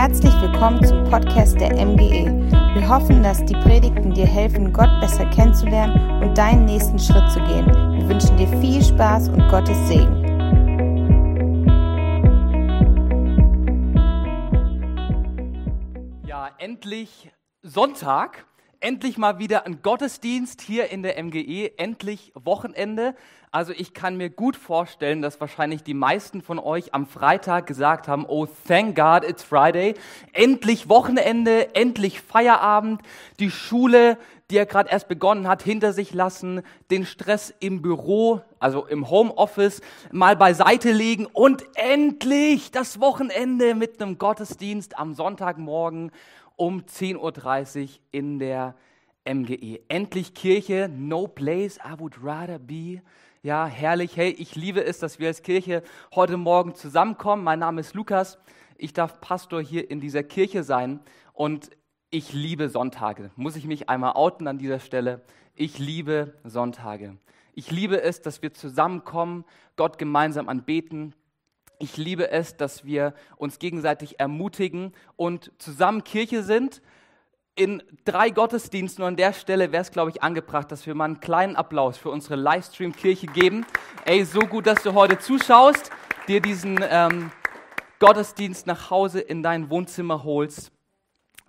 Herzlich willkommen zum Podcast der MGE. Wir hoffen, dass die Predigten dir helfen, Gott besser kennenzulernen und deinen nächsten Schritt zu gehen. Wir wünschen dir viel Spaß und Gottes Segen. Ja, endlich Sonntag. Endlich mal wieder ein Gottesdienst hier in der MGE, endlich Wochenende. Also ich kann mir gut vorstellen, dass wahrscheinlich die meisten von euch am Freitag gesagt haben, oh thank God it's Friday, endlich Wochenende, endlich Feierabend, die Schule, die ja gerade erst begonnen hat, hinter sich lassen, den Stress im Büro, also im Homeoffice, mal beiseite legen und endlich das Wochenende mit einem Gottesdienst am Sonntagmorgen um 10.30 Uhr in der MGE. Endlich Kirche, no place I would rather be. Ja, herrlich. Hey, ich liebe es, dass wir als Kirche heute Morgen zusammenkommen. Mein Name ist Lukas. Ich darf Pastor hier in dieser Kirche sein und ich liebe Sonntage. Muss ich mich einmal outen an dieser Stelle? Ich liebe Sonntage. Ich liebe es, dass wir zusammenkommen, Gott gemeinsam anbeten, ich liebe es, dass wir uns gegenseitig ermutigen und zusammen Kirche sind. In drei Gottesdiensten und an der Stelle wäre es, glaube ich, angebracht, dass wir mal einen kleinen Applaus für unsere Livestream-Kirche geben. Ey, so gut, dass du heute zuschaust, dir diesen ähm, Gottesdienst nach Hause in dein Wohnzimmer holst.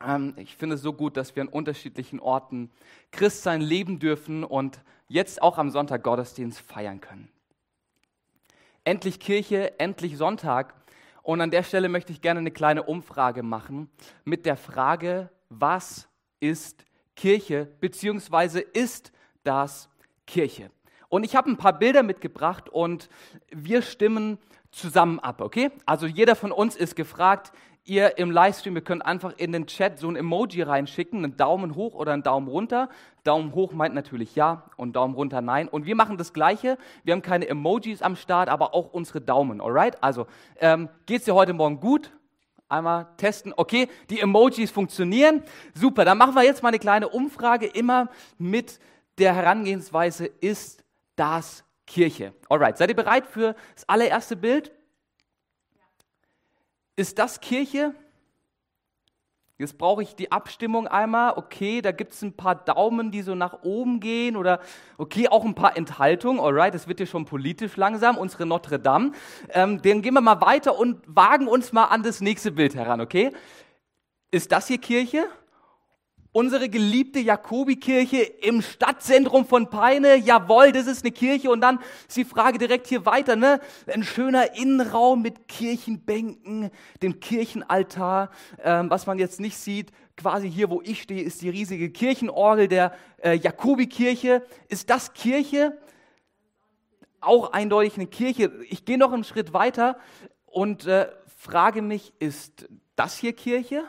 Ähm, ich finde es so gut, dass wir an unterschiedlichen Orten Christsein leben dürfen und jetzt auch am Sonntag Gottesdienst feiern können endlich Kirche, endlich Sonntag. Und an der Stelle möchte ich gerne eine kleine Umfrage machen mit der Frage, was ist Kirche, beziehungsweise ist das Kirche? Und ich habe ein paar Bilder mitgebracht und wir stimmen zusammen ab, okay? Also jeder von uns ist gefragt, ihr im Livestream, ihr könnt einfach in den Chat so ein Emoji reinschicken, einen Daumen hoch oder einen Daumen runter. Daumen hoch meint natürlich ja und Daumen runter nein. Und wir machen das Gleiche. Wir haben keine Emojis am Start, aber auch unsere Daumen, alright? Also, ähm, geht's dir heute Morgen gut? Einmal testen. Okay, die Emojis funktionieren. Super, dann machen wir jetzt mal eine kleine Umfrage, immer mit der Herangehensweise, ist das Kirche? Alright, seid ihr bereit für das allererste Bild? Ist das Kirche? Jetzt brauche ich die Abstimmung einmal. Okay, da gibt es ein paar Daumen, die so nach oben gehen oder okay, auch ein paar Enthaltungen. Alright, das wird hier schon politisch langsam, unsere Notre Dame. Ähm, dann gehen wir mal weiter und wagen uns mal an das nächste Bild heran, okay? Ist das hier Kirche? Unsere geliebte Jakobikirche im Stadtzentrum von Peine, jawohl, das ist eine Kirche. Und dann ist die Frage direkt hier weiter, ne? Ein schöner Innenraum mit Kirchenbänken, dem Kirchenaltar. Ähm, was man jetzt nicht sieht, quasi hier, wo ich stehe, ist die riesige Kirchenorgel der äh, Jakobikirche. Ist das Kirche? Auch eindeutig eine Kirche. Ich gehe noch einen Schritt weiter und äh, frage mich, ist das hier Kirche?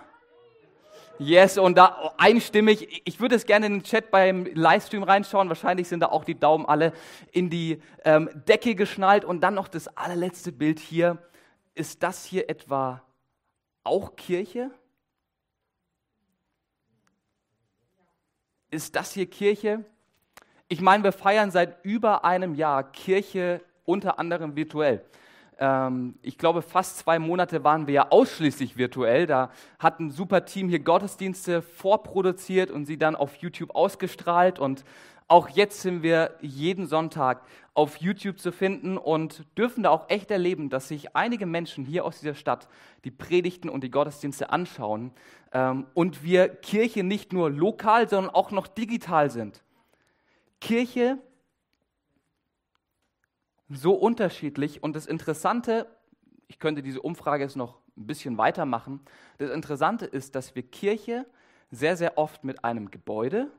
Yes, und da einstimmig. Ich würde es gerne in den Chat beim Livestream reinschauen. Wahrscheinlich sind da auch die Daumen alle in die ähm, Decke geschnallt. Und dann noch das allerletzte Bild hier. Ist das hier etwa auch Kirche? Ist das hier Kirche? Ich meine, wir feiern seit über einem Jahr Kirche unter anderem virtuell ähm, ich glaube, fast zwei Monate waren wir ja ausschließlich virtuell. Da hat ein super Team hier Gottesdienste vorproduziert und sie dann auf YouTube ausgestrahlt. Und auch jetzt sind wir jeden Sonntag auf YouTube zu finden und dürfen da auch echt erleben, dass sich einige Menschen hier aus dieser Stadt die Predigten und die Gottesdienste anschauen ähm, und wir Kirche nicht nur lokal, sondern auch noch digital sind. Kirche so unterschiedlich. Und das Interessante, ich könnte diese Umfrage jetzt noch ein bisschen weitermachen, das Interessante ist, dass wir Kirche sehr, sehr oft mit einem Gebäude,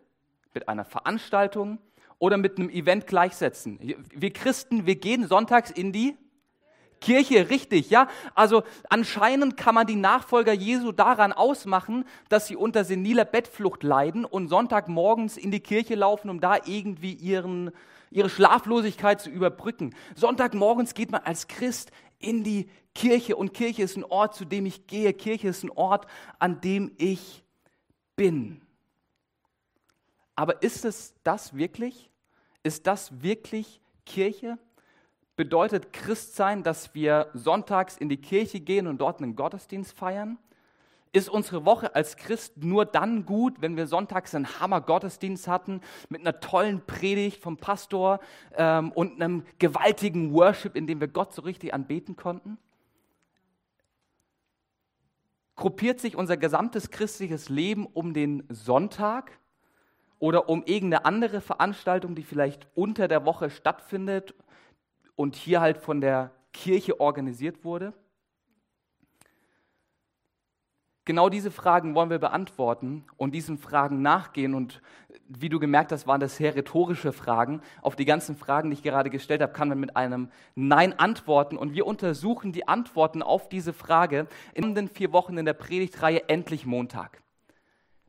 mit einer Veranstaltung oder mit einem Event gleichsetzen. Wir Christen, wir gehen sonntags in die Kirche, richtig, ja? Also anscheinend kann man die Nachfolger Jesu daran ausmachen, dass sie unter seniler Bettflucht leiden und Sonntagmorgens in die Kirche laufen, um da irgendwie ihren ihre Schlaflosigkeit zu überbrücken. Sonntagmorgens geht man als Christ in die Kirche und Kirche ist ein Ort, zu dem ich gehe. Kirche ist ein Ort, an dem ich bin. Aber ist es das wirklich? Ist das wirklich Kirche? Bedeutet Christsein, dass wir sonntags in die Kirche gehen und dort einen Gottesdienst feiern? Ist unsere Woche als Christ nur dann gut, wenn wir sonntags einen Hammer-Gottesdienst hatten mit einer tollen Predigt vom Pastor ähm, und einem gewaltigen Worship, in dem wir Gott so richtig anbeten konnten? Gruppiert sich unser gesamtes christliches Leben um den Sonntag oder um irgendeine andere Veranstaltung, die vielleicht unter der Woche stattfindet und hier halt von der Kirche organisiert wurde? Genau diese Fragen wollen wir beantworten und diesen Fragen nachgehen. Und wie du gemerkt hast, waren das sehr rhetorische Fragen. Auf die ganzen Fragen, die ich gerade gestellt habe, kann man mit einem Nein antworten. Und wir untersuchen die Antworten auf diese Frage in den vier Wochen in der Predigtreihe Endlich Montag.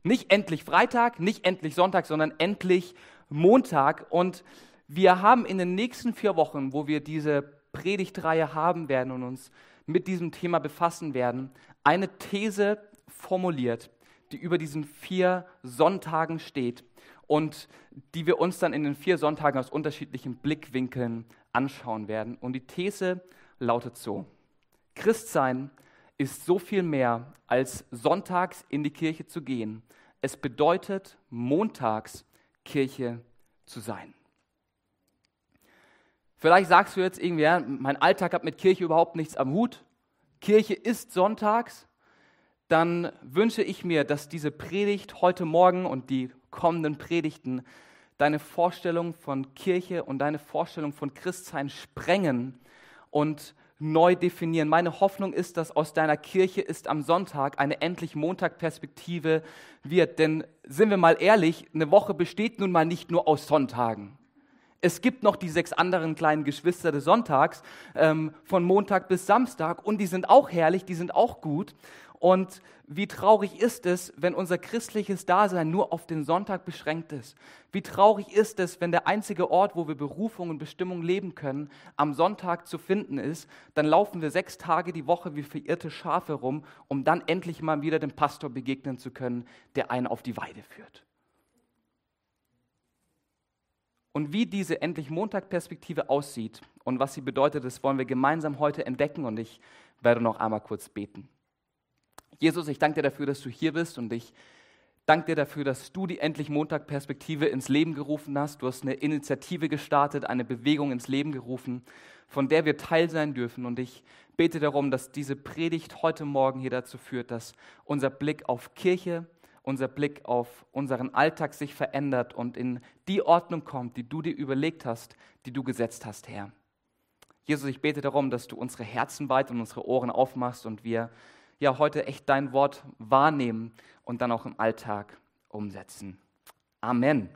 Nicht endlich Freitag, nicht endlich Sonntag, sondern endlich Montag. Und wir haben in den nächsten vier Wochen, wo wir diese Predigtreihe haben werden und uns mit diesem Thema befassen werden, eine These formuliert, die über diesen vier Sonntagen steht und die wir uns dann in den vier Sonntagen aus unterschiedlichen Blickwinkeln anschauen werden. Und die These lautet so, Christsein ist so viel mehr als sonntags in die Kirche zu gehen. Es bedeutet montags Kirche zu sein. Vielleicht sagst du jetzt irgendwie, ja, mein Alltag hat mit Kirche überhaupt nichts am Hut. Kirche ist sonntags. Dann wünsche ich mir, dass diese Predigt heute Morgen und die kommenden Predigten deine Vorstellung von Kirche und deine Vorstellung von Christsein sprengen und neu definieren. Meine Hoffnung ist, dass aus deiner Kirche ist am Sonntag eine endlich Montag-Perspektive wird. Denn sind wir mal ehrlich, eine Woche besteht nun mal nicht nur aus Sonntagen. Es gibt noch die sechs anderen kleinen Geschwister des Sonntags ähm, von Montag bis Samstag und die sind auch herrlich, die sind auch gut. Und wie traurig ist es, wenn unser christliches Dasein nur auf den Sonntag beschränkt ist? Wie traurig ist es, wenn der einzige Ort, wo wir Berufung und Bestimmung leben können, am Sonntag zu finden ist? Dann laufen wir sechs Tage die Woche wie verirrte Schafe rum, um dann endlich mal wieder dem Pastor begegnen zu können, der einen auf die Weide führt. Und wie diese endlich Montag-Perspektive aussieht und was sie bedeutet, das wollen wir gemeinsam heute entdecken und ich werde noch einmal kurz beten. Jesus, ich danke dir dafür, dass du hier bist und ich danke dir dafür, dass du die Endlich Montag-Perspektive ins Leben gerufen hast. Du hast eine Initiative gestartet, eine Bewegung ins Leben gerufen, von der wir Teil sein dürfen. Und ich bete darum, dass diese Predigt heute Morgen hier dazu führt, dass unser Blick auf Kirche, unser Blick auf unseren Alltag sich verändert und in die Ordnung kommt, die du dir überlegt hast, die du gesetzt hast, Herr. Jesus, ich bete darum, dass du unsere Herzen weit und unsere Ohren aufmachst und wir ja heute echt dein Wort wahrnehmen und dann auch im Alltag umsetzen. Amen.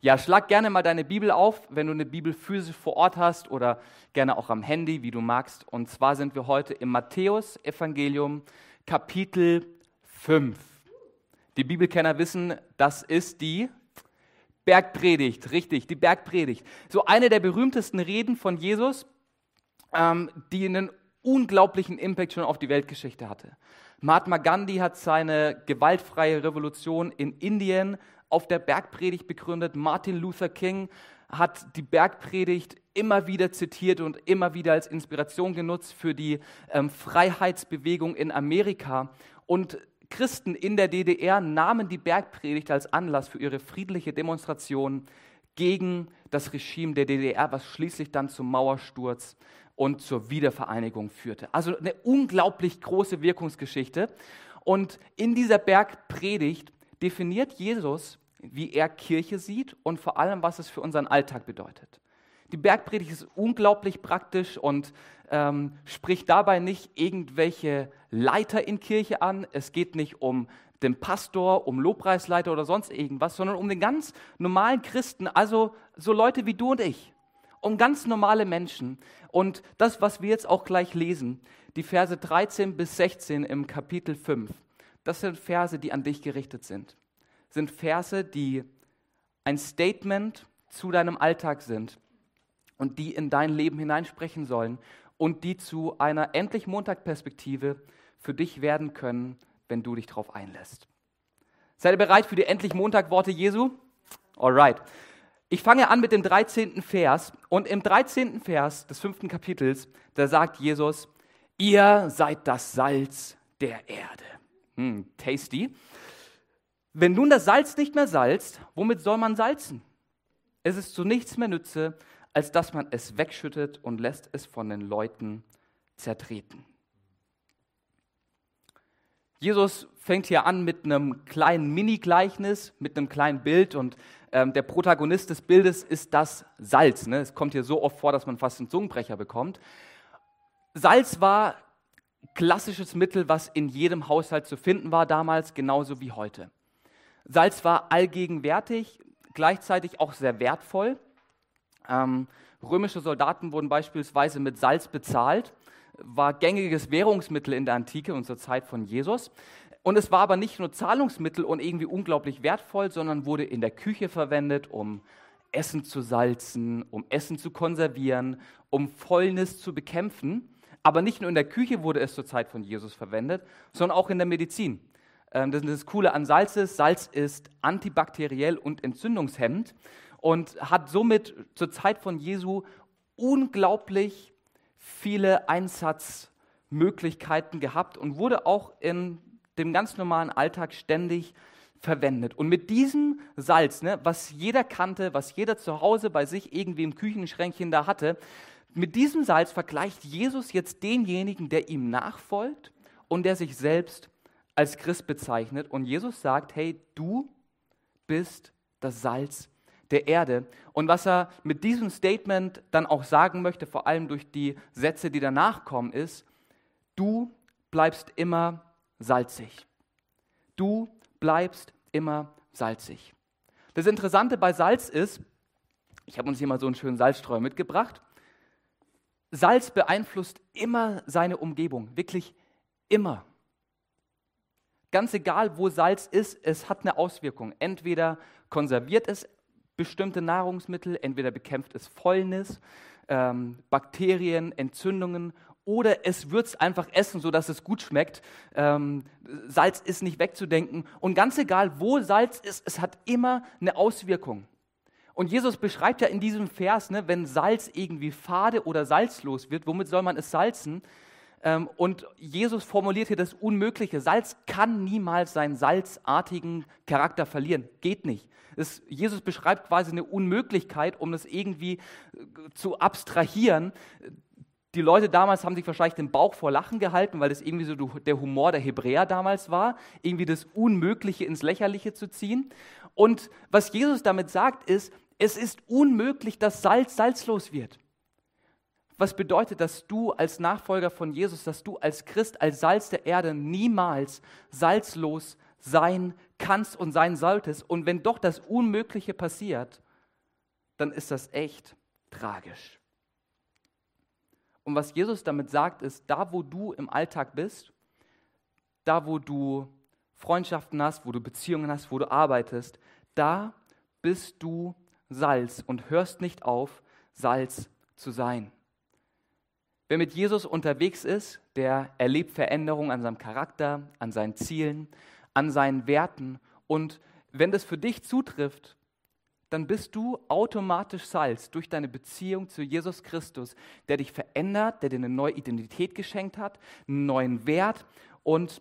Ja, schlag gerne mal deine Bibel auf, wenn du eine Bibel physisch vor Ort hast oder gerne auch am Handy, wie du magst. Und zwar sind wir heute im Matthäus-Evangelium, Kapitel 5. Die Bibelkenner wissen, das ist die Bergpredigt, richtig, die Bergpredigt. So eine der berühmtesten Reden von Jesus, ähm, die einen unglaublichen Impact schon auf die Weltgeschichte hatte. Mahatma Gandhi hat seine gewaltfreie Revolution in Indien auf der Bergpredigt begründet. Martin Luther King hat die Bergpredigt immer wieder zitiert und immer wieder als Inspiration genutzt für die ähm, Freiheitsbewegung in Amerika. Und Christen in der DDR nahmen die Bergpredigt als Anlass für ihre friedliche Demonstration gegen das Regime der DDR, was schließlich dann zum Mauersturz und zur Wiedervereinigung führte. Also eine unglaublich große Wirkungsgeschichte. Und in dieser Bergpredigt definiert Jesus, wie er Kirche sieht und vor allem, was es für unseren Alltag bedeutet. Die Bergpredigt ist unglaublich praktisch und ähm, spricht dabei nicht irgendwelche Leiter in Kirche an. Es geht nicht um den Pastor, um Lobpreisleiter oder sonst irgendwas, sondern um den ganz normalen Christen, also so Leute wie du und ich um ganz normale Menschen. Und das, was wir jetzt auch gleich lesen, die Verse 13 bis 16 im Kapitel 5, das sind Verse, die an dich gerichtet sind. Sind Verse, die ein Statement zu deinem Alltag sind und die in dein Leben hineinsprechen sollen und die zu einer endlich Montag-Perspektive für dich werden können, wenn du dich darauf einlässt. Seid ihr bereit für die endlich Montag-Worte Jesu? Alright. Ich fange an mit dem 13. Vers und im 13. Vers des fünften Kapitels, da sagt Jesus, ihr seid das Salz der Erde. Hm, tasty. Wenn nun das Salz nicht mehr salzt, womit soll man salzen? Es ist zu nichts mehr nütze, als dass man es wegschüttet und lässt es von den Leuten zertreten. Jesus fängt hier an mit einem kleinen Mini-Gleichnis, mit einem kleinen Bild und ähm, der Protagonist des Bildes ist das Salz. Ne? Es kommt hier so oft vor, dass man fast einen Zungenbrecher bekommt. Salz war klassisches Mittel, was in jedem Haushalt zu finden war damals, genauso wie heute. Salz war allgegenwärtig, gleichzeitig auch sehr wertvoll. Ähm, römische Soldaten wurden beispielsweise mit Salz bezahlt war gängiges Währungsmittel in der Antike und zur Zeit von Jesus. Und es war aber nicht nur Zahlungsmittel und irgendwie unglaublich wertvoll, sondern wurde in der Küche verwendet, um Essen zu salzen, um Essen zu konservieren, um Fäulnis zu bekämpfen. Aber nicht nur in der Küche wurde es zur Zeit von Jesus verwendet, sondern auch in der Medizin. Ähm, das ist das Coole an Salz ist, Salz ist antibakteriell und entzündungshemmend und hat somit zur Zeit von Jesu unglaublich viele Einsatzmöglichkeiten gehabt und wurde auch in dem ganz normalen Alltag ständig verwendet. Und mit diesem Salz, ne, was jeder kannte, was jeder zu Hause bei sich irgendwie im Küchenschränkchen da hatte, mit diesem Salz vergleicht Jesus jetzt denjenigen, der ihm nachfolgt und der sich selbst als Christ bezeichnet. Und Jesus sagt, hey, du bist das Salz der Erde. Und was er mit diesem Statement dann auch sagen möchte, vor allem durch die Sätze, die danach kommen, ist, du bleibst immer salzig. Du bleibst immer salzig. Das Interessante bei Salz ist, ich habe uns hier mal so einen schönen Salzstreuer mitgebracht, Salz beeinflusst immer seine Umgebung, wirklich immer. Ganz egal, wo Salz ist, es hat eine Auswirkung. Entweder konserviert es bestimmte Nahrungsmittel, entweder bekämpft es Fäulnis, ähm, Bakterien, Entzündungen oder es es einfach essen, sodass es gut schmeckt. Ähm, Salz ist nicht wegzudenken. Und ganz egal, wo Salz ist, es hat immer eine Auswirkung. Und Jesus beschreibt ja in diesem Vers, ne, wenn Salz irgendwie fade oder salzlos wird, womit soll man es salzen? Ähm, und Jesus formuliert hier das Unmögliche. Salz kann niemals seinen salzartigen Charakter verlieren. Geht nicht. Es, Jesus beschreibt quasi eine Unmöglichkeit, um es irgendwie äh, zu abstrahieren. Die Leute damals haben sich wahrscheinlich den Bauch vor Lachen gehalten, weil das irgendwie so der Humor der Hebräer damals war, irgendwie das Unmögliche ins Lächerliche zu ziehen. Und was Jesus damit sagt, ist, es ist unmöglich, dass Salz salzlos wird was bedeutet, dass du als Nachfolger von Jesus, dass du als Christ, als Salz der Erde niemals salzlos sein kannst und sein solltest. Und wenn doch das Unmögliche passiert, dann ist das echt tragisch. Und was Jesus damit sagt, ist, da wo du im Alltag bist, da wo du Freundschaften hast, wo du Beziehungen hast, wo du arbeitest, da bist du Salz und hörst nicht auf, Salz zu sein. Wer mit Jesus unterwegs ist, der erlebt Veränderungen an seinem Charakter, an seinen Zielen, an seinen Werten. Und wenn das für dich zutrifft, dann bist du automatisch Salz durch deine Beziehung zu Jesus Christus, der dich verändert, der dir eine neue Identität geschenkt hat, einen neuen Wert und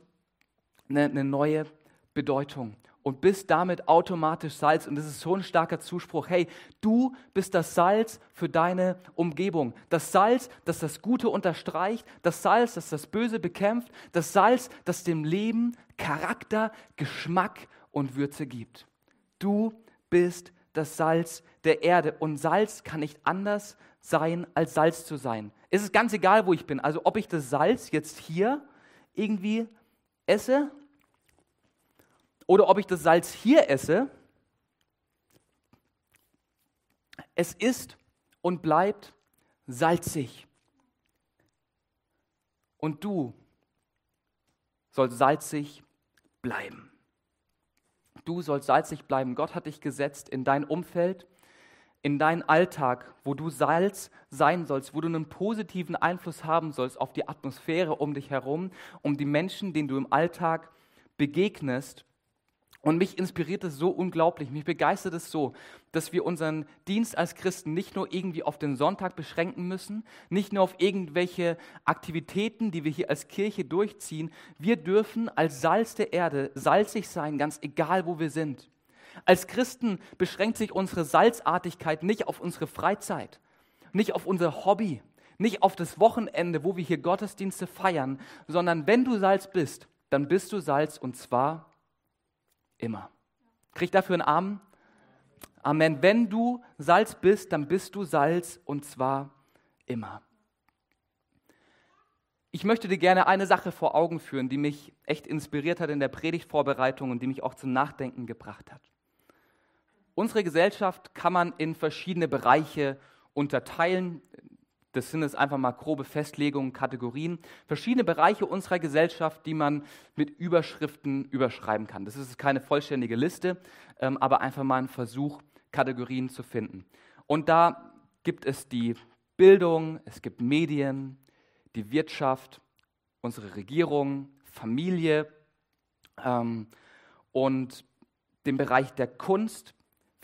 eine, eine neue Bedeutung und bist damit automatisch Salz. Und das ist so ein starker Zuspruch. Hey, du bist das Salz für deine Umgebung. Das Salz, das das Gute unterstreicht, das Salz, das das Böse bekämpft, das Salz, das dem Leben Charakter, Geschmack und Würze gibt. Du bist das Salz der Erde. Und Salz kann nicht anders sein, als Salz zu sein. Es ist ganz egal, wo ich bin. Also ob ich das Salz jetzt hier irgendwie esse oder ob ich das Salz hier esse, es ist und bleibt salzig. Und du sollst salzig bleiben. Du sollst salzig bleiben. Gott hat dich gesetzt in dein Umfeld, in deinen Alltag, wo du Salz sein sollst, wo du einen positiven Einfluss haben sollst auf die Atmosphäre um dich herum, um die Menschen, denen du im Alltag begegnest. Und mich inspiriert es so unglaublich, mich begeistert es so, dass wir unseren Dienst als Christen nicht nur irgendwie auf den Sonntag beschränken müssen, nicht nur auf irgendwelche Aktivitäten, die wir hier als Kirche durchziehen. Wir dürfen als Salz der Erde salzig sein, ganz egal, wo wir sind. Als Christen beschränkt sich unsere Salzartigkeit nicht auf unsere Freizeit, nicht auf unser Hobby, nicht auf das Wochenende, wo wir hier Gottesdienste feiern, sondern wenn du Salz bist, dann bist du Salz und zwar Immer. Krieg dafür einen Amen? Amen. Wenn du Salz bist, dann bist du Salz und zwar immer. Ich möchte dir gerne eine Sache vor Augen führen, die mich echt inspiriert hat in der Predigtvorbereitung und die mich auch zum Nachdenken gebracht hat. Unsere Gesellschaft kann man in verschiedene Bereiche unterteilen. Das sind jetzt einfach mal grobe Festlegungen, Kategorien, verschiedene Bereiche unserer Gesellschaft, die man mit Überschriften überschreiben kann. Das ist keine vollständige Liste, ähm, aber einfach mal ein Versuch, Kategorien zu finden. Und da gibt es die Bildung, es gibt Medien, die Wirtschaft, unsere Regierung, Familie ähm, und den Bereich der Kunst,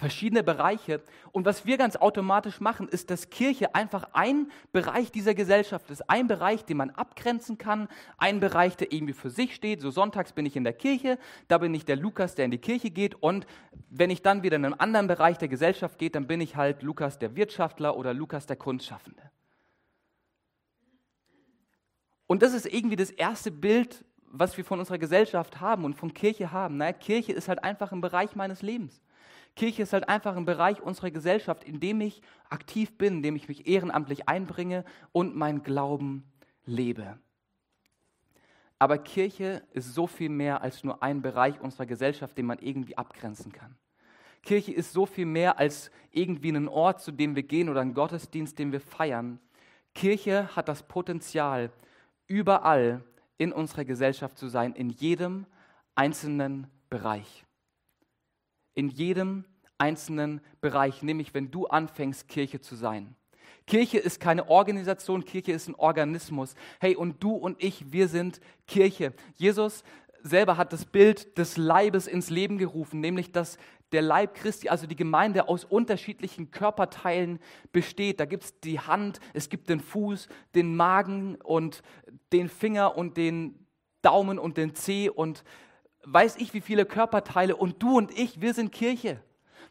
verschiedene Bereiche. Und was wir ganz automatisch machen, ist, dass Kirche einfach ein Bereich dieser Gesellschaft ist. Ein Bereich, den man abgrenzen kann. Ein Bereich, der irgendwie für sich steht. So sonntags bin ich in der Kirche, da bin ich der Lukas, der in die Kirche geht. Und wenn ich dann wieder in einen anderen Bereich der Gesellschaft gehe, dann bin ich halt Lukas der Wirtschaftler oder Lukas der Kunstschaffende. Und das ist irgendwie das erste Bild, was wir von unserer Gesellschaft haben und von Kirche haben. Naja, Kirche ist halt einfach ein Bereich meines Lebens. Kirche ist halt einfach ein Bereich unserer Gesellschaft, in dem ich aktiv bin, in dem ich mich ehrenamtlich einbringe und mein Glauben lebe. Aber Kirche ist so viel mehr als nur ein Bereich unserer Gesellschaft, den man irgendwie abgrenzen kann. Kirche ist so viel mehr als irgendwie ein Ort, zu dem wir gehen oder ein Gottesdienst, den wir feiern. Kirche hat das Potenzial, überall in unserer Gesellschaft zu sein, in jedem einzelnen Bereich in jedem einzelnen Bereich, nämlich wenn du anfängst, Kirche zu sein. Kirche ist keine Organisation, Kirche ist ein Organismus. Hey, und du und ich, wir sind Kirche. Jesus selber hat das Bild des Leibes ins Leben gerufen, nämlich dass der Leib Christi, also die Gemeinde aus unterschiedlichen Körperteilen besteht. Da gibt es die Hand, es gibt den Fuß, den Magen und den Finger und den Daumen und den Zeh und weiß ich, wie viele Körperteile und du und ich, wir sind Kirche.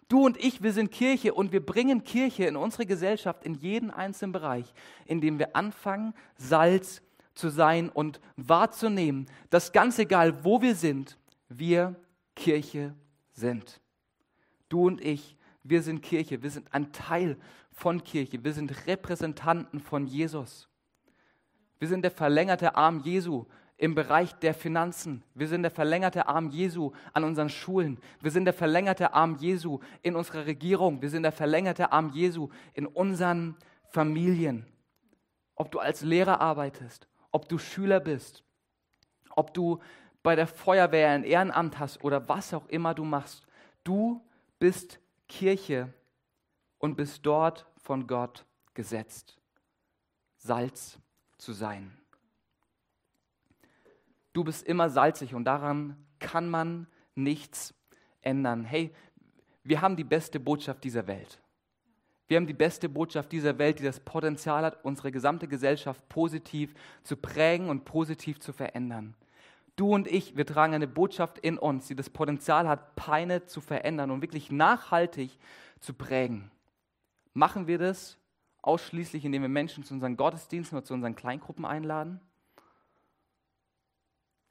Du und ich, wir sind Kirche und wir bringen Kirche in unsere Gesellschaft in jeden einzelnen Bereich, in dem wir anfangen, Salz zu sein und wahrzunehmen, dass ganz egal, wo wir sind, wir Kirche sind. Du und ich, wir sind Kirche, wir sind ein Teil von Kirche, wir sind Repräsentanten von Jesus. Wir sind der verlängerte Arm Jesu, im Bereich der Finanzen. Wir sind der verlängerte Arm Jesu an unseren Schulen. Wir sind der verlängerte Arm Jesu in unserer Regierung. Wir sind der verlängerte Arm Jesu in unseren Familien. Ob du als Lehrer arbeitest, ob du Schüler bist, ob du bei der Feuerwehr ein Ehrenamt hast oder was auch immer du machst. Du bist Kirche und bist dort von Gott gesetzt, Salz zu sein. Du bist immer salzig und daran kann man nichts ändern. Hey, wir haben die beste Botschaft dieser Welt. Wir haben die beste Botschaft dieser Welt, die das Potenzial hat, unsere gesamte Gesellschaft positiv zu prägen und positiv zu verändern. Du und ich, wir tragen eine Botschaft in uns, die das Potenzial hat, Peine zu verändern und wirklich nachhaltig zu prägen. Machen wir das ausschließlich, indem wir Menschen zu unseren Gottesdiensten oder zu unseren Kleingruppen einladen?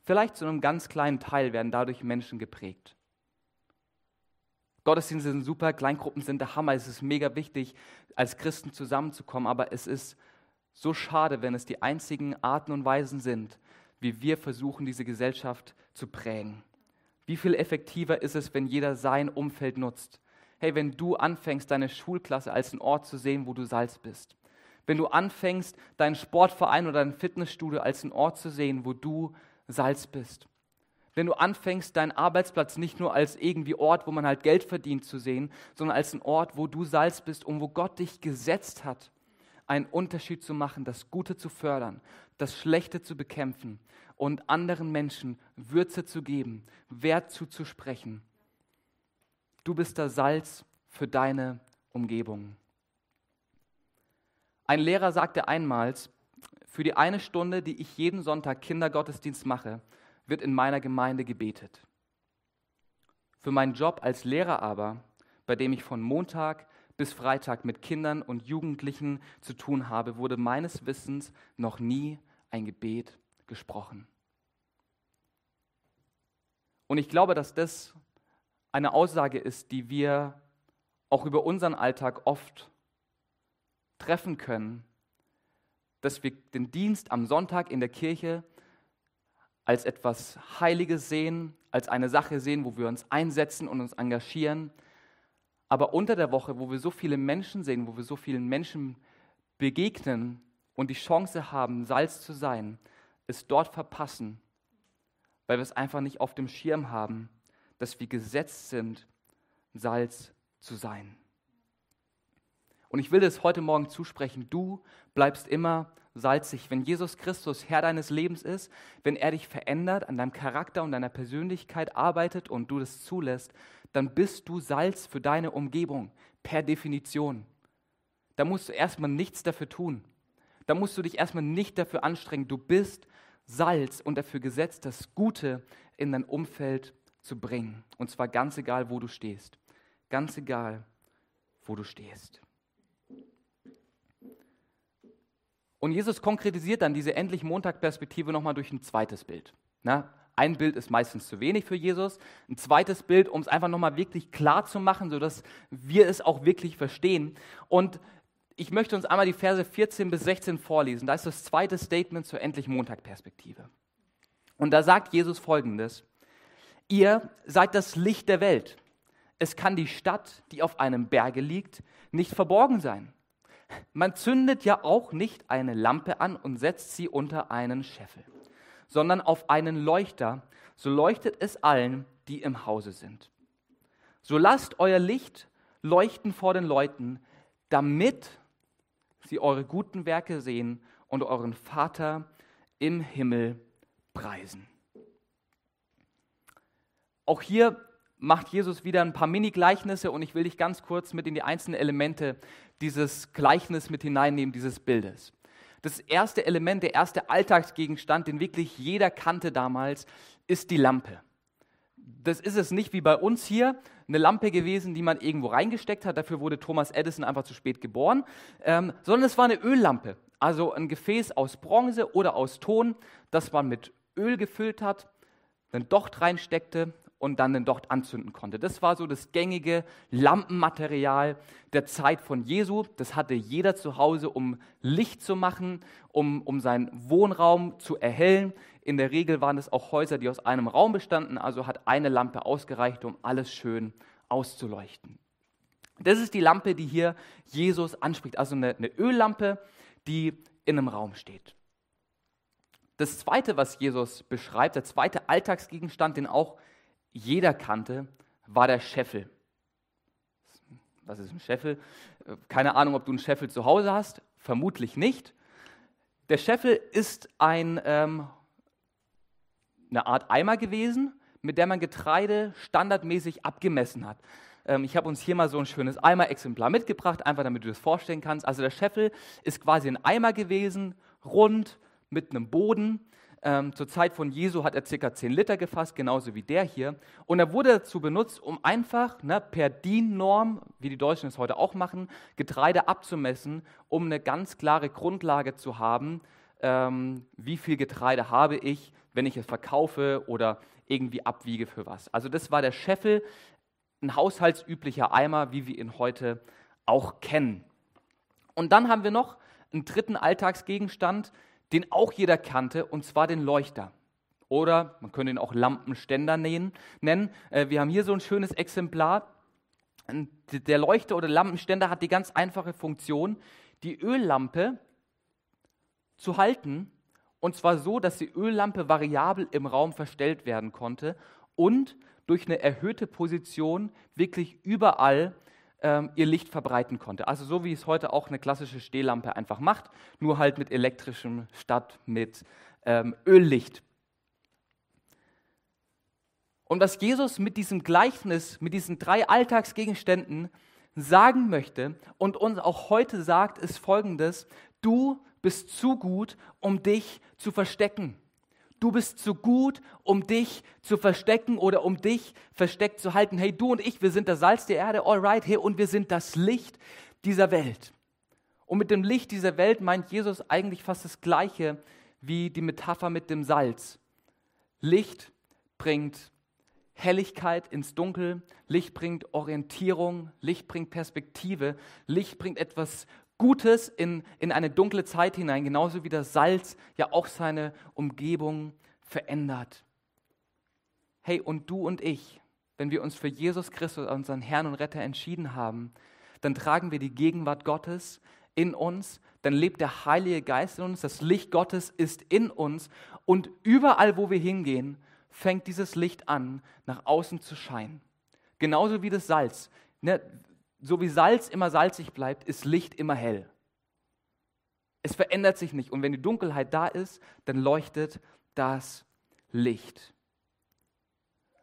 Vielleicht zu einem ganz kleinen Teil werden dadurch Menschen geprägt. Gottesdienste sind super, Kleingruppen sind der Hammer, es ist mega wichtig, als Christen zusammenzukommen, aber es ist so schade, wenn es die einzigen Arten und Weisen sind, wie wir versuchen, diese Gesellschaft zu prägen. Wie viel effektiver ist es, wenn jeder sein Umfeld nutzt? Hey, wenn du anfängst, deine Schulklasse als einen Ort zu sehen, wo du Salz bist. Wenn du anfängst, deinen Sportverein oder dein Fitnessstudio als einen Ort zu sehen, wo du Salz bist. Wenn du anfängst, deinen Arbeitsplatz nicht nur als irgendwie Ort, wo man halt Geld verdient zu sehen, sondern als einen Ort, wo du Salz bist und wo Gott dich gesetzt hat, einen Unterschied zu machen, das Gute zu fördern, das Schlechte zu bekämpfen und anderen Menschen Würze zu geben, Wert zuzusprechen. Du bist das Salz für deine Umgebung. Ein Lehrer sagte einmal, für die eine Stunde, die ich jeden Sonntag Kindergottesdienst mache, wird in meiner Gemeinde gebetet. Für meinen Job als Lehrer aber, bei dem ich von Montag bis Freitag mit Kindern und Jugendlichen zu tun habe, wurde meines Wissens noch nie ein Gebet gesprochen. Und ich glaube, dass das eine Aussage ist, die wir auch über unseren Alltag oft treffen können, dass wir den Dienst am Sonntag in der Kirche als etwas Heiliges sehen, als eine Sache sehen, wo wir uns einsetzen und uns engagieren. Aber unter der Woche, wo wir so viele Menschen sehen, wo wir so vielen Menschen begegnen und die Chance haben, Salz zu sein, es dort verpassen, weil wir es einfach nicht auf dem Schirm haben, dass wir gesetzt sind, Salz zu sein. Und ich will das heute Morgen zusprechen. Du bleibst immer salzig. Wenn Jesus Christus Herr deines Lebens ist, wenn er dich verändert, an deinem Charakter und deiner Persönlichkeit arbeitet und du das zulässt, dann bist du Salz für deine Umgebung, per Definition. Da musst du erstmal nichts dafür tun. Da musst du dich erstmal nicht dafür anstrengen. Du bist Salz und dafür gesetzt, das Gute in dein Umfeld zu bringen. Und zwar ganz egal, wo du stehst. Ganz egal, wo du stehst. Und Jesus konkretisiert dann diese endlich Montag-Perspektive nochmal durch ein zweites Bild. Na, ein Bild ist meistens zu wenig für Jesus. Ein zweites Bild, um es einfach nochmal wirklich klar zu machen, sodass wir es auch wirklich verstehen. Und ich möchte uns einmal die Verse 14 bis 16 vorlesen. Da ist das zweite Statement zur endlich Montag-Perspektive. Und da sagt Jesus folgendes: Ihr seid das Licht der Welt. Es kann die Stadt, die auf einem Berge liegt, nicht verborgen sein. Man zündet ja auch nicht eine Lampe an und setzt sie unter einen Scheffel, sondern auf einen Leuchter, so leuchtet es allen, die im Hause sind. So lasst euer Licht leuchten vor den Leuten, damit sie eure guten Werke sehen und euren Vater im Himmel preisen. Auch hier macht Jesus wieder ein paar Mini-Gleichnisse und ich will dich ganz kurz mit in die einzelnen Elemente dieses Gleichnis mit hineinnehmen, dieses Bildes. Das erste Element, der erste Alltagsgegenstand, den wirklich jeder kannte damals, ist die Lampe. Das ist es nicht wie bei uns hier, eine Lampe gewesen, die man irgendwo reingesteckt hat. Dafür wurde Thomas Edison einfach zu spät geboren, ähm, sondern es war eine Öllampe. Also ein Gefäß aus Bronze oder aus Ton, das man mit Öl gefüllt hat, einen Docht reinsteckte und dann Docht anzünden konnte. Das war so das gängige Lampenmaterial der Zeit von Jesu. Das hatte jeder zu Hause, um Licht zu machen, um, um seinen Wohnraum zu erhellen. In der Regel waren es auch Häuser, die aus einem Raum bestanden, also hat eine Lampe ausgereicht, um alles schön auszuleuchten. Das ist die Lampe, die hier Jesus anspricht, also eine, eine Öllampe, die in einem Raum steht. Das zweite, was Jesus beschreibt, der zweite Alltagsgegenstand, den auch jeder kannte, war der Scheffel. Was ist ein Scheffel? Keine Ahnung, ob du einen Scheffel zu Hause hast, vermutlich nicht. Der Scheffel ist ein, ähm, eine Art Eimer gewesen, mit der man Getreide standardmäßig abgemessen hat. Ähm, ich habe uns hier mal so ein schönes Eimer-Exemplar mitgebracht, einfach damit du das vorstellen kannst. Also der Scheffel ist quasi ein Eimer gewesen, rund, mit einem Boden ähm, zur Zeit von Jesu hat er ca. 10 Liter gefasst, genauso wie der hier. Und er wurde dazu benutzt, um einfach ne, per DIN-Norm, wie die Deutschen es heute auch machen, Getreide abzumessen, um eine ganz klare Grundlage zu haben, ähm, wie viel Getreide habe ich, wenn ich es verkaufe oder irgendwie abwiege für was. Also das war der Scheffel, ein haushaltsüblicher Eimer, wie wir ihn heute auch kennen. Und dann haben wir noch einen dritten Alltagsgegenstand, den auch jeder kannte, und zwar den Leuchter. Oder man könnte ihn auch Lampenständer nennen. Äh, wir haben hier so ein schönes Exemplar. Der Leuchter oder Lampenständer hat die ganz einfache Funktion, die Öllampe zu halten, und zwar so, dass die Öllampe variabel im Raum verstellt werden konnte und durch eine erhöhte Position wirklich überall ähm, ihr Licht verbreiten konnte. Also so wie es heute auch eine klassische Stehlampe einfach macht, nur halt mit elektrischem statt mit ähm, Öllicht. Und was Jesus mit diesem Gleichnis, mit diesen drei Alltagsgegenständen sagen möchte und uns auch heute sagt, ist folgendes, du bist zu gut, um dich zu verstecken. Du bist zu gut, um dich zu verstecken oder um dich versteckt zu halten. Hey, du und ich, wir sind das Salz der Erde, alright, hey, und wir sind das Licht dieser Welt. Und mit dem Licht dieser Welt meint Jesus eigentlich fast das Gleiche wie die Metapher mit dem Salz. Licht bringt Helligkeit ins Dunkel, Licht bringt Orientierung, Licht bringt Perspektive, Licht bringt etwas Gutes in, in eine dunkle Zeit hinein, genauso wie das Salz ja auch seine Umgebung verändert. Hey, und du und ich, wenn wir uns für Jesus Christus, unseren Herrn und Retter, entschieden haben, dann tragen wir die Gegenwart Gottes in uns, dann lebt der Heilige Geist in uns, das Licht Gottes ist in uns und überall, wo wir hingehen, fängt dieses Licht an, nach außen zu scheinen. Genauso wie das Salz. Ne, so wie Salz immer salzig bleibt, ist Licht immer hell. Es verändert sich nicht. Und wenn die Dunkelheit da ist, dann leuchtet das Licht.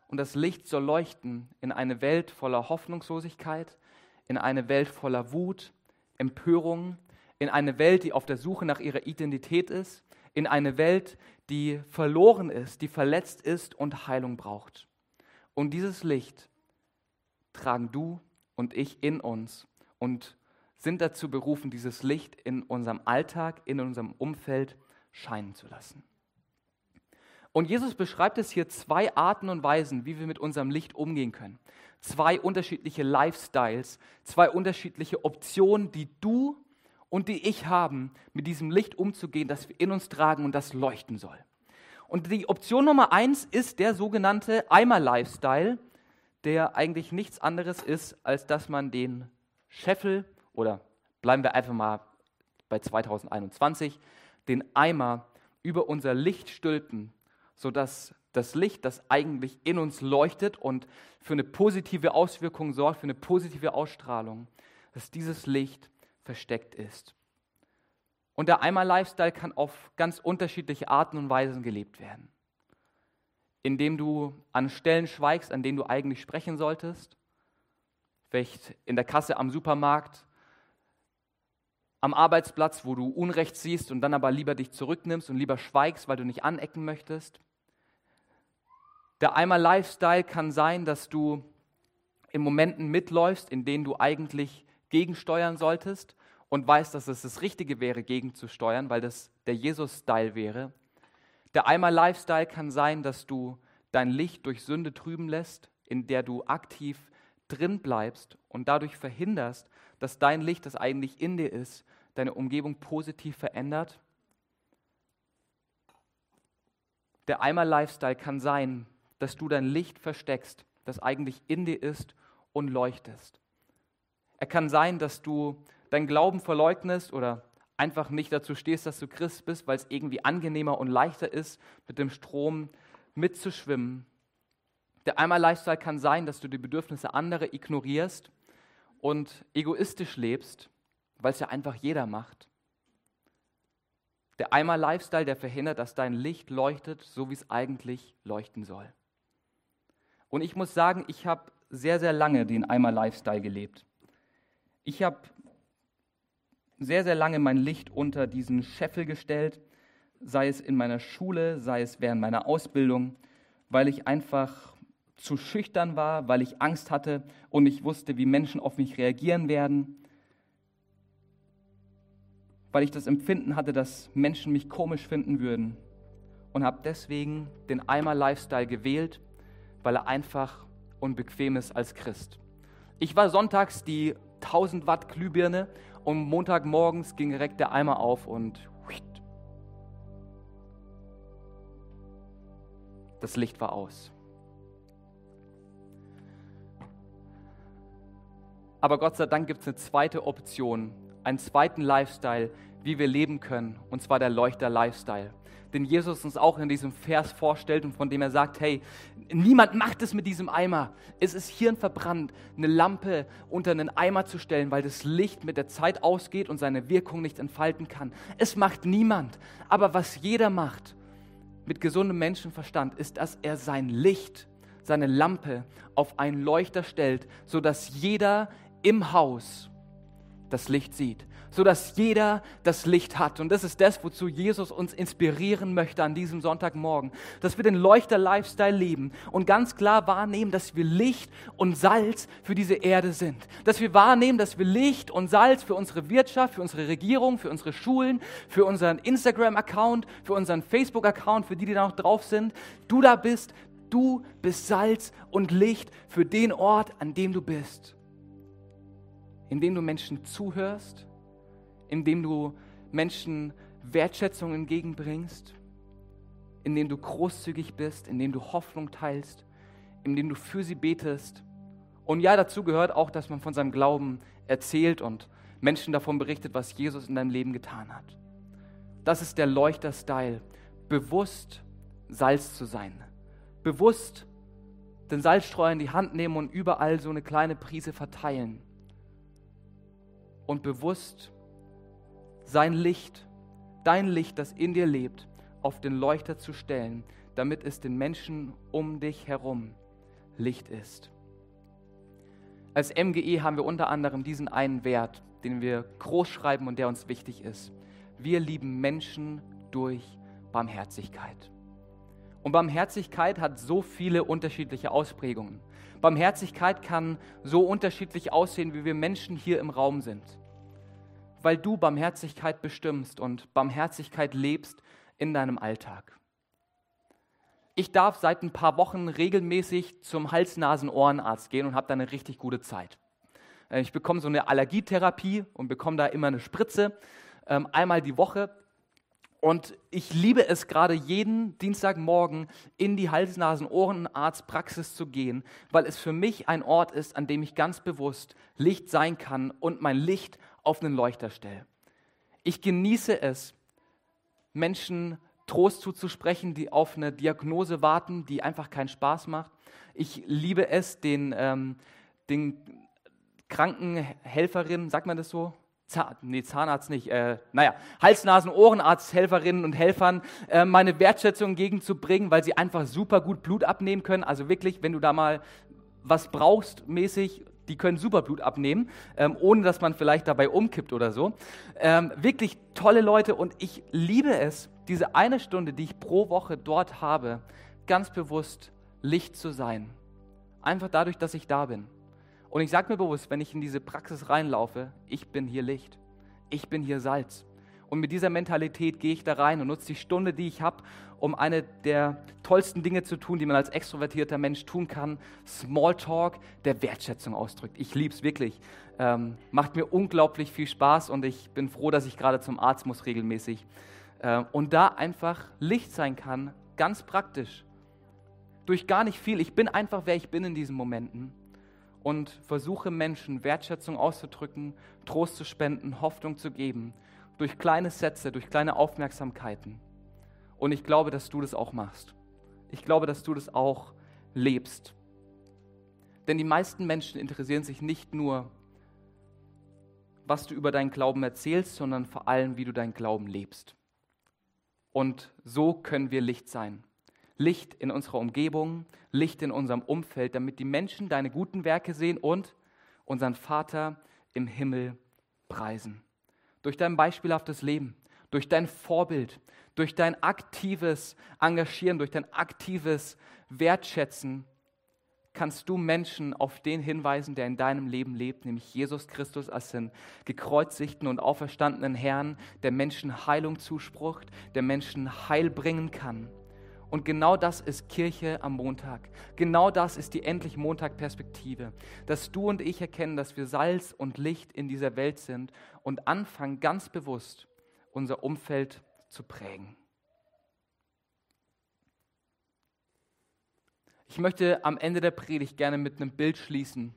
Und das Licht soll leuchten in eine Welt voller Hoffnungslosigkeit, in eine Welt voller Wut, Empörung, in eine Welt, die auf der Suche nach ihrer Identität ist, in eine Welt, die verloren ist, die verletzt ist und Heilung braucht. Und dieses Licht tragen du und ich in uns und sind dazu berufen, dieses Licht in unserem Alltag, in unserem Umfeld scheinen zu lassen. Und Jesus beschreibt es hier zwei Arten und Weisen, wie wir mit unserem Licht umgehen können. Zwei unterschiedliche Lifestyles, zwei unterschiedliche Optionen, die du und die ich haben, mit diesem Licht umzugehen, das wir in uns tragen und das leuchten soll. Und die Option Nummer eins ist der sogenannte Eimer-Lifestyle, der eigentlich nichts anderes ist, als dass man den Scheffel oder bleiben wir einfach mal bei 2021, den Eimer über unser Licht stülpen, sodass das Licht, das eigentlich in uns leuchtet und für eine positive Auswirkung sorgt, für eine positive Ausstrahlung, dass dieses Licht versteckt ist. Und der Eimer-Lifestyle kann auf ganz unterschiedliche Arten und Weisen gelebt werden indem du an Stellen schweigst, an denen du eigentlich sprechen solltest. Vielleicht in der Kasse am Supermarkt, am Arbeitsplatz, wo du Unrecht siehst und dann aber lieber dich zurücknimmst und lieber schweigst, weil du nicht anecken möchtest. Der Eimer Lifestyle kann sein, dass du in Momenten mitläufst, in denen du eigentlich gegensteuern solltest und weißt, dass es das Richtige wäre, gegenzusteuern, weil das der Jesus-Style wäre. Der Eimer-Lifestyle kann sein, dass du dein Licht durch Sünde trüben lässt, in der du aktiv drin bleibst und dadurch verhinderst, dass dein Licht, das eigentlich in dir ist, deine Umgebung positiv verändert. Der Eimer-Lifestyle kann sein, dass du dein Licht versteckst, das eigentlich in dir ist und leuchtest. Er kann sein, dass du dein Glauben verleugnest oder einfach nicht dazu stehst, dass du Christ bist, weil es irgendwie angenehmer und leichter ist, mit dem Strom mitzuschwimmen. Der Einmal-Lifestyle kann sein, dass du die Bedürfnisse anderer ignorierst und egoistisch lebst, weil es ja einfach jeder macht. Der Einmal-Lifestyle, der verhindert, dass dein Licht leuchtet, so wie es eigentlich leuchten soll. Und ich muss sagen, ich habe sehr, sehr lange den Einmal-Lifestyle gelebt. Ich habe sehr, sehr lange mein Licht unter diesen Scheffel gestellt, sei es in meiner Schule, sei es während meiner Ausbildung, weil ich einfach zu schüchtern war, weil ich Angst hatte und ich wusste, wie Menschen auf mich reagieren werden, weil ich das Empfinden hatte, dass Menschen mich komisch finden würden und habe deswegen den Eimer-Lifestyle gewählt, weil er einfach unbequem ist als Christ. Ich war sonntags die 1000 Watt Glühbirne und Montagmorgens ging direkt der Eimer auf und das Licht war aus. Aber Gott sei Dank gibt es eine zweite Option, einen zweiten Lifestyle, wie wir leben können, und zwar der Leuchter-Lifestyle. Den Jesus uns auch in diesem Vers vorstellt und von dem er sagt, hey, niemand macht es mit diesem Eimer. Es ist hirnverbrannt, eine Lampe unter einen Eimer zu stellen, weil das Licht mit der Zeit ausgeht und seine Wirkung nicht entfalten kann. Es macht niemand. Aber was jeder macht mit gesundem Menschenverstand, ist, dass er sein Licht, seine Lampe auf einen Leuchter stellt, sodass jeder im Haus das Licht sieht sodass jeder das Licht hat. Und das ist das, wozu Jesus uns inspirieren möchte an diesem Sonntagmorgen, dass wir den Leuchter-Lifestyle leben und ganz klar wahrnehmen, dass wir Licht und Salz für diese Erde sind. Dass wir wahrnehmen, dass wir Licht und Salz für unsere Wirtschaft, für unsere Regierung, für unsere Schulen, für unseren Instagram-Account, für unseren Facebook-Account, für die, die da noch drauf sind, du da bist, du bist Salz und Licht für den Ort, an dem du bist. In dem du Menschen zuhörst, indem du Menschen Wertschätzung entgegenbringst, indem du großzügig bist, indem du Hoffnung teilst, indem du für sie betest. Und ja, dazu gehört auch, dass man von seinem Glauben erzählt und Menschen davon berichtet, was Jesus in deinem Leben getan hat. Das ist der Leuchter-Style, bewusst Salz zu sein, bewusst den Salzstreuer in die Hand nehmen und überall so eine kleine Prise verteilen und bewusst sein Licht, dein Licht, das in dir lebt, auf den Leuchter zu stellen, damit es den Menschen um dich herum Licht ist. Als MGE haben wir unter anderem diesen einen Wert, den wir groß schreiben und der uns wichtig ist. Wir lieben Menschen durch Barmherzigkeit. Und Barmherzigkeit hat so viele unterschiedliche Ausprägungen. Barmherzigkeit kann so unterschiedlich aussehen, wie wir Menschen hier im Raum sind weil du Barmherzigkeit bestimmst und Barmherzigkeit lebst in deinem Alltag. Ich darf seit ein paar Wochen regelmäßig zum Hals-Nasen-Ohrenarzt gehen und habe da eine richtig gute Zeit. Äh, ich bekomme so eine Allergietherapie und bekomme da immer eine Spritze, ähm, einmal die Woche. Und ich liebe es gerade jeden Dienstagmorgen in die Hals-Nasen-Ohrenarztpraxis zu gehen, weil es für mich ein Ort ist, an dem ich ganz bewusst Licht sein kann und mein Licht auf einen Leuchter stelle. Ich genieße es, Menschen Trost zuzusprechen, die auf eine Diagnose warten, die einfach keinen Spaß macht. Ich liebe es, den, ähm, den Krankenhelferinnen, sagt man das so? Zahn, nee, Zahnarzt nicht, äh, naja, Hals-, Nasen-, Ohrenarzt, Helferinnen und Helfern äh, meine Wertschätzung entgegenzubringen, weil sie einfach super gut Blut abnehmen können. Also wirklich, wenn du da mal was brauchst, mäßig, die können super Blut abnehmen, ähm, ohne dass man vielleicht dabei umkippt oder so. Ähm, wirklich tolle Leute und ich liebe es, diese eine Stunde, die ich pro Woche dort habe, ganz bewusst Licht zu sein. Einfach dadurch, dass ich da bin. Und ich sage mir bewusst, wenn ich in diese Praxis reinlaufe, ich bin hier Licht, ich bin hier Salz. Und mit dieser Mentalität gehe ich da rein und nutze die Stunde, die ich habe, um eine der tollsten Dinge zu tun, die man als extrovertierter Mensch tun kann. Smalltalk, der Wertschätzung ausdrückt. Ich liebe es wirklich. Ähm, macht mir unglaublich viel Spaß und ich bin froh, dass ich gerade zum Arzt muss regelmäßig. Ähm, und da einfach Licht sein kann, ganz praktisch. Durch gar nicht viel. Ich bin einfach, wer ich bin in diesen Momenten und versuche Menschen Wertschätzung auszudrücken, Trost zu spenden, Hoffnung zu geben durch kleine Sätze, durch kleine Aufmerksamkeiten. Und ich glaube, dass du das auch machst. Ich glaube, dass du das auch lebst. Denn die meisten Menschen interessieren sich nicht nur, was du über deinen Glauben erzählst, sondern vor allem, wie du deinen Glauben lebst. Und so können wir Licht sein. Licht in unserer Umgebung, Licht in unserem Umfeld, damit die Menschen deine guten Werke sehen und unseren Vater im Himmel preisen durch dein beispielhaftes Leben, durch dein Vorbild, durch dein aktives Engagieren, durch dein aktives Wertschätzen kannst du Menschen auf den hinweisen, der in deinem Leben lebt, nämlich Jesus Christus als den gekreuzigten und auferstandenen Herrn, der Menschen Heilung zusprucht, der Menschen Heil bringen kann. Und genau das ist Kirche am Montag. Genau das ist die endlich Montag-Perspektive. Dass du und ich erkennen, dass wir Salz und Licht in dieser Welt sind und anfangen, ganz bewusst unser Umfeld zu prägen. Ich möchte am Ende der Predigt gerne mit einem Bild schließen.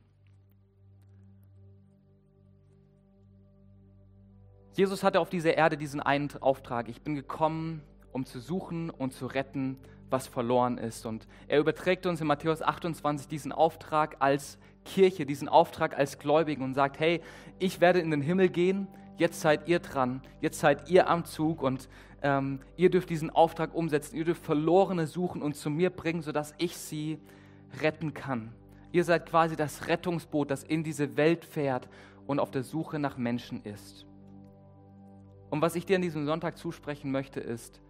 Jesus hatte auf dieser Erde diesen einen Auftrag. Ich bin gekommen, um zu suchen und zu retten, was verloren ist. Und er überträgt uns in Matthäus 28 diesen Auftrag als Kirche, diesen Auftrag als Gläubigen und sagt, hey, ich werde in den Himmel gehen, jetzt seid ihr dran, jetzt seid ihr am Zug und ähm, ihr dürft diesen Auftrag umsetzen, ihr dürft Verlorene suchen und zu mir bringen, sodass ich sie retten kann. Ihr seid quasi das Rettungsboot, das in diese Welt fährt und auf der Suche nach Menschen ist. Und was ich dir an diesem Sonntag zusprechen möchte, ist,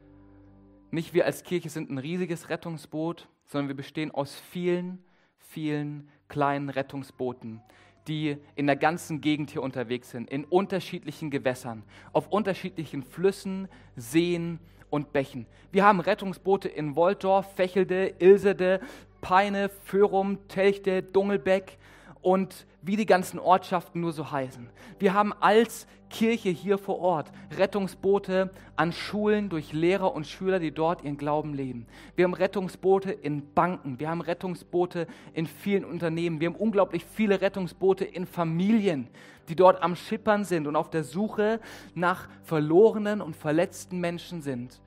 nicht wir als Kirche sind ein riesiges Rettungsboot, sondern wir bestehen aus vielen, vielen kleinen Rettungsbooten, die in der ganzen Gegend hier unterwegs sind, in unterschiedlichen Gewässern, auf unterschiedlichen Flüssen, Seen und Bächen. Wir haben Rettungsboote in Woltdorf, Fächelde, Ilsede, Peine, Föhrum, Telchte, Dungelbeck und wie die ganzen Ortschaften nur so heißen. Wir haben als Kirche hier vor Ort Rettungsboote an Schulen durch Lehrer und Schüler, die dort ihren Glauben leben. Wir haben Rettungsboote in Banken, wir haben Rettungsboote in vielen Unternehmen, wir haben unglaublich viele Rettungsboote in Familien, die dort am Schippern sind und auf der Suche nach verlorenen und verletzten Menschen sind,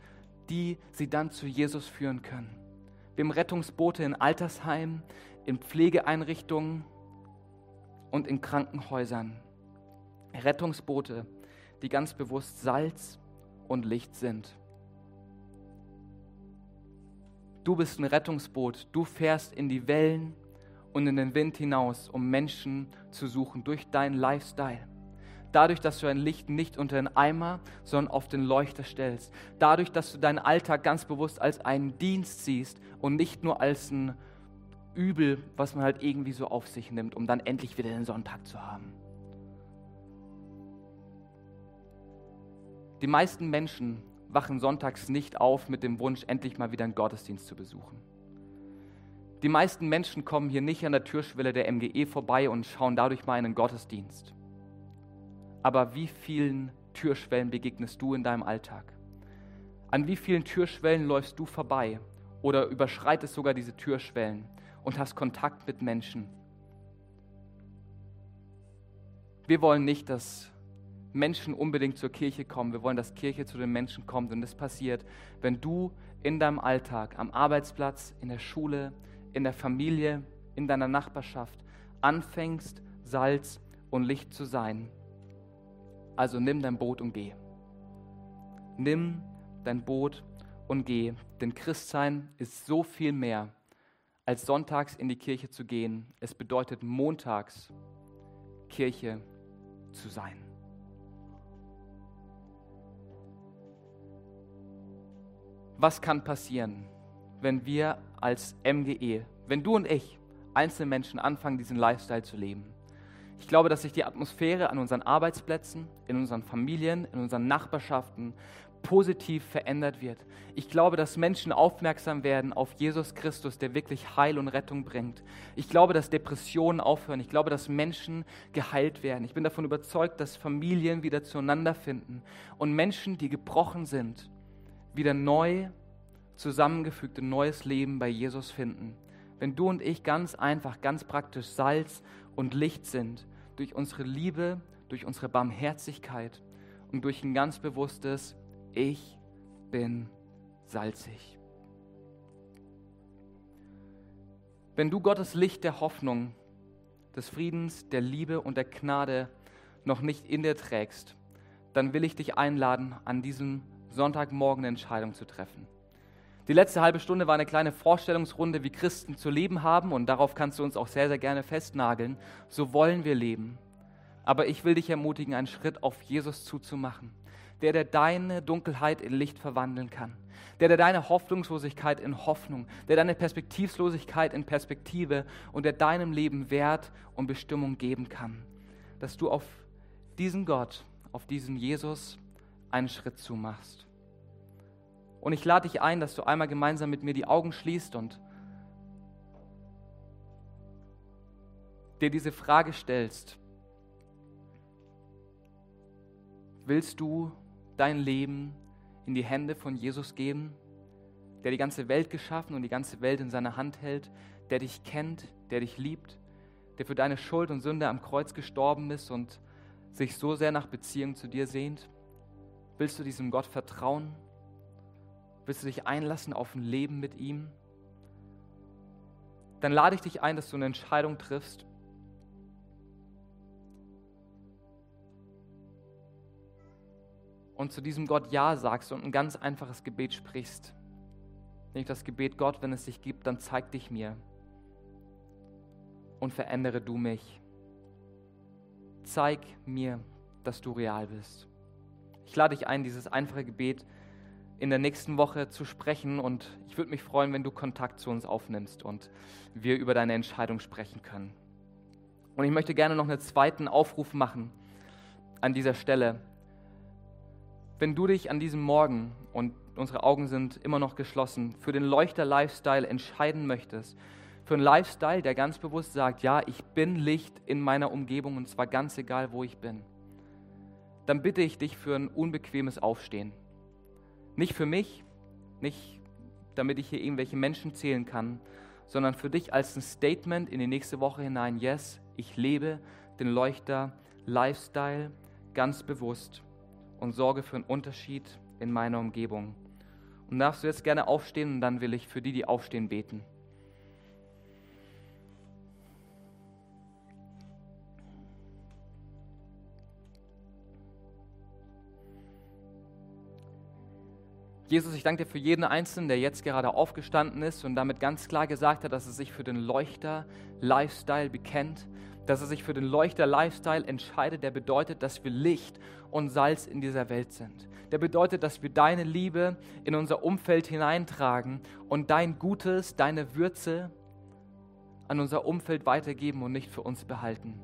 die sie dann zu Jesus führen können. Wir haben Rettungsboote in Altersheimen, in Pflegeeinrichtungen, und in Krankenhäusern. Rettungsboote, die ganz bewusst Salz und Licht sind. Du bist ein Rettungsboot, du fährst in die Wellen und in den Wind hinaus, um Menschen zu suchen durch deinen Lifestyle. Dadurch, dass du dein Licht nicht unter den Eimer, sondern auf den Leuchter stellst. Dadurch, dass du deinen Alltag ganz bewusst als einen Dienst siehst und nicht nur als ein Übel, was man halt irgendwie so auf sich nimmt, um dann endlich wieder den Sonntag zu haben. Die meisten Menschen wachen sonntags nicht auf mit dem Wunsch, endlich mal wieder einen Gottesdienst zu besuchen. Die meisten Menschen kommen hier nicht an der Türschwelle der MGE vorbei und schauen dadurch mal einen Gottesdienst. Aber wie vielen Türschwellen begegnest du in deinem Alltag? An wie vielen Türschwellen läufst du vorbei oder überschreitest sogar diese Türschwellen und hast Kontakt mit Menschen. Wir wollen nicht, dass Menschen unbedingt zur Kirche kommen. Wir wollen, dass Kirche zu den Menschen kommt. Und das passiert, wenn du in deinem Alltag, am Arbeitsplatz, in der Schule, in der Familie, in deiner Nachbarschaft anfängst, Salz und Licht zu sein. Also nimm dein Boot und geh. Nimm dein Boot und geh. Denn Christsein ist so viel mehr als sonntags in die Kirche zu gehen. Es bedeutet montags Kirche zu sein. Was kann passieren, wenn wir als MGE, wenn du und ich, einzelne Menschen anfangen, diesen Lifestyle zu leben? Ich glaube, dass sich die Atmosphäre an unseren Arbeitsplätzen, in unseren Familien, in unseren Nachbarschaften positiv verändert wird. Ich glaube, dass Menschen aufmerksam werden auf Jesus Christus, der wirklich Heil und Rettung bringt. Ich glaube, dass Depressionen aufhören. Ich glaube, dass Menschen geheilt werden. Ich bin davon überzeugt, dass Familien wieder zueinander finden und Menschen, die gebrochen sind, wieder neu zusammengefügt ein neues Leben bei Jesus finden. Wenn du und ich ganz einfach, ganz praktisch Salz und Licht sind, durch unsere Liebe, durch unsere Barmherzigkeit und durch ein ganz bewusstes ich bin salzig. Wenn du Gottes Licht der Hoffnung, des Friedens, der Liebe und der Gnade noch nicht in dir trägst, dann will ich dich einladen, an diesem Sonntagmorgen eine Entscheidung zu treffen. Die letzte halbe Stunde war eine kleine Vorstellungsrunde, wie Christen zu leben haben und darauf kannst du uns auch sehr, sehr gerne festnageln. So wollen wir leben. Aber ich will dich ermutigen, einen Schritt auf Jesus zuzumachen der, der deine Dunkelheit in Licht verwandeln kann, der, der deine Hoffnungslosigkeit in Hoffnung, der deine Perspektivlosigkeit in Perspektive und der deinem Leben Wert und Bestimmung geben kann, dass du auf diesen Gott, auf diesen Jesus einen Schritt zumachst. Und ich lade dich ein, dass du einmal gemeinsam mit mir die Augen schließt und dir diese Frage stellst. Willst du dein Leben in die Hände von Jesus geben, der die ganze Welt geschaffen und die ganze Welt in seiner Hand hält, der dich kennt, der dich liebt, der für deine Schuld und Sünde am Kreuz gestorben ist und sich so sehr nach Beziehung zu dir sehnt? Willst du diesem Gott vertrauen? Willst du dich einlassen auf ein Leben mit ihm? Dann lade ich dich ein, dass du eine Entscheidung triffst. Und zu diesem Gott Ja sagst und ein ganz einfaches Gebet sprichst. Nämlich das Gebet, Gott, wenn es dich gibt, dann zeig dich mir und verändere du mich. Zeig mir, dass du real bist. Ich lade dich ein, dieses einfache Gebet in der nächsten Woche zu sprechen und ich würde mich freuen, wenn du Kontakt zu uns aufnimmst und wir über deine Entscheidung sprechen können. Und ich möchte gerne noch einen zweiten Aufruf machen an dieser Stelle. Wenn du dich an diesem Morgen und unsere Augen sind immer noch geschlossen, für den Leuchter-Lifestyle entscheiden möchtest, für einen Lifestyle, der ganz bewusst sagt, ja, ich bin Licht in meiner Umgebung und zwar ganz egal, wo ich bin, dann bitte ich dich für ein unbequemes Aufstehen. Nicht für mich, nicht damit ich hier irgendwelche Menschen zählen kann, sondern für dich als ein Statement in die nächste Woche hinein, yes, ich lebe den Leuchter Lifestyle ganz bewusst und sorge für einen Unterschied in meiner Umgebung. Und darfst du jetzt gerne aufstehen und dann will ich für die, die aufstehen, beten. Jesus, ich danke dir für jeden Einzelnen, der jetzt gerade aufgestanden ist und damit ganz klar gesagt hat, dass er sich für den Leuchter-Lifestyle bekennt, dass er sich für den Leuchter-Lifestyle entscheidet, der bedeutet, dass wir Licht und Salz in dieser Welt sind. Der bedeutet, dass wir deine Liebe in unser Umfeld hineintragen und dein Gutes, deine Würze an unser Umfeld weitergeben und nicht für uns behalten.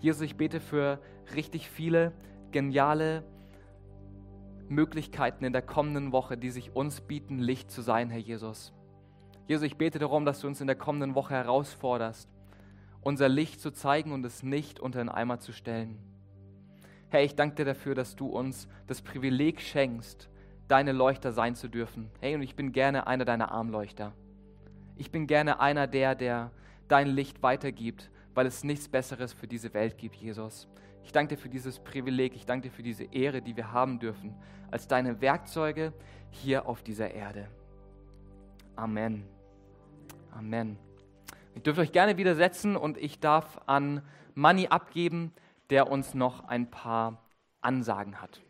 Jesus, ich bete für richtig viele geniale Möglichkeiten in der kommenden Woche, die sich uns bieten, Licht zu sein, Herr Jesus. Jesus, ich bete darum, dass du uns in der kommenden Woche herausforderst, unser Licht zu zeigen und es nicht unter den Eimer zu stellen. Herr, ich danke dir dafür, dass du uns das Privileg schenkst, deine Leuchter sein zu dürfen. Hey, und ich bin gerne einer deiner Armleuchter. Ich bin gerne einer der, der dein Licht weitergibt, weil es nichts Besseres für diese Welt gibt, Jesus. Ich danke dir für dieses Privileg, ich danke dir für diese Ehre, die wir haben dürfen, als deine Werkzeuge hier auf dieser Erde. Amen. Amen. Ich dürfte euch gerne widersetzen und ich darf an Manni abgeben, der uns noch ein paar Ansagen hat.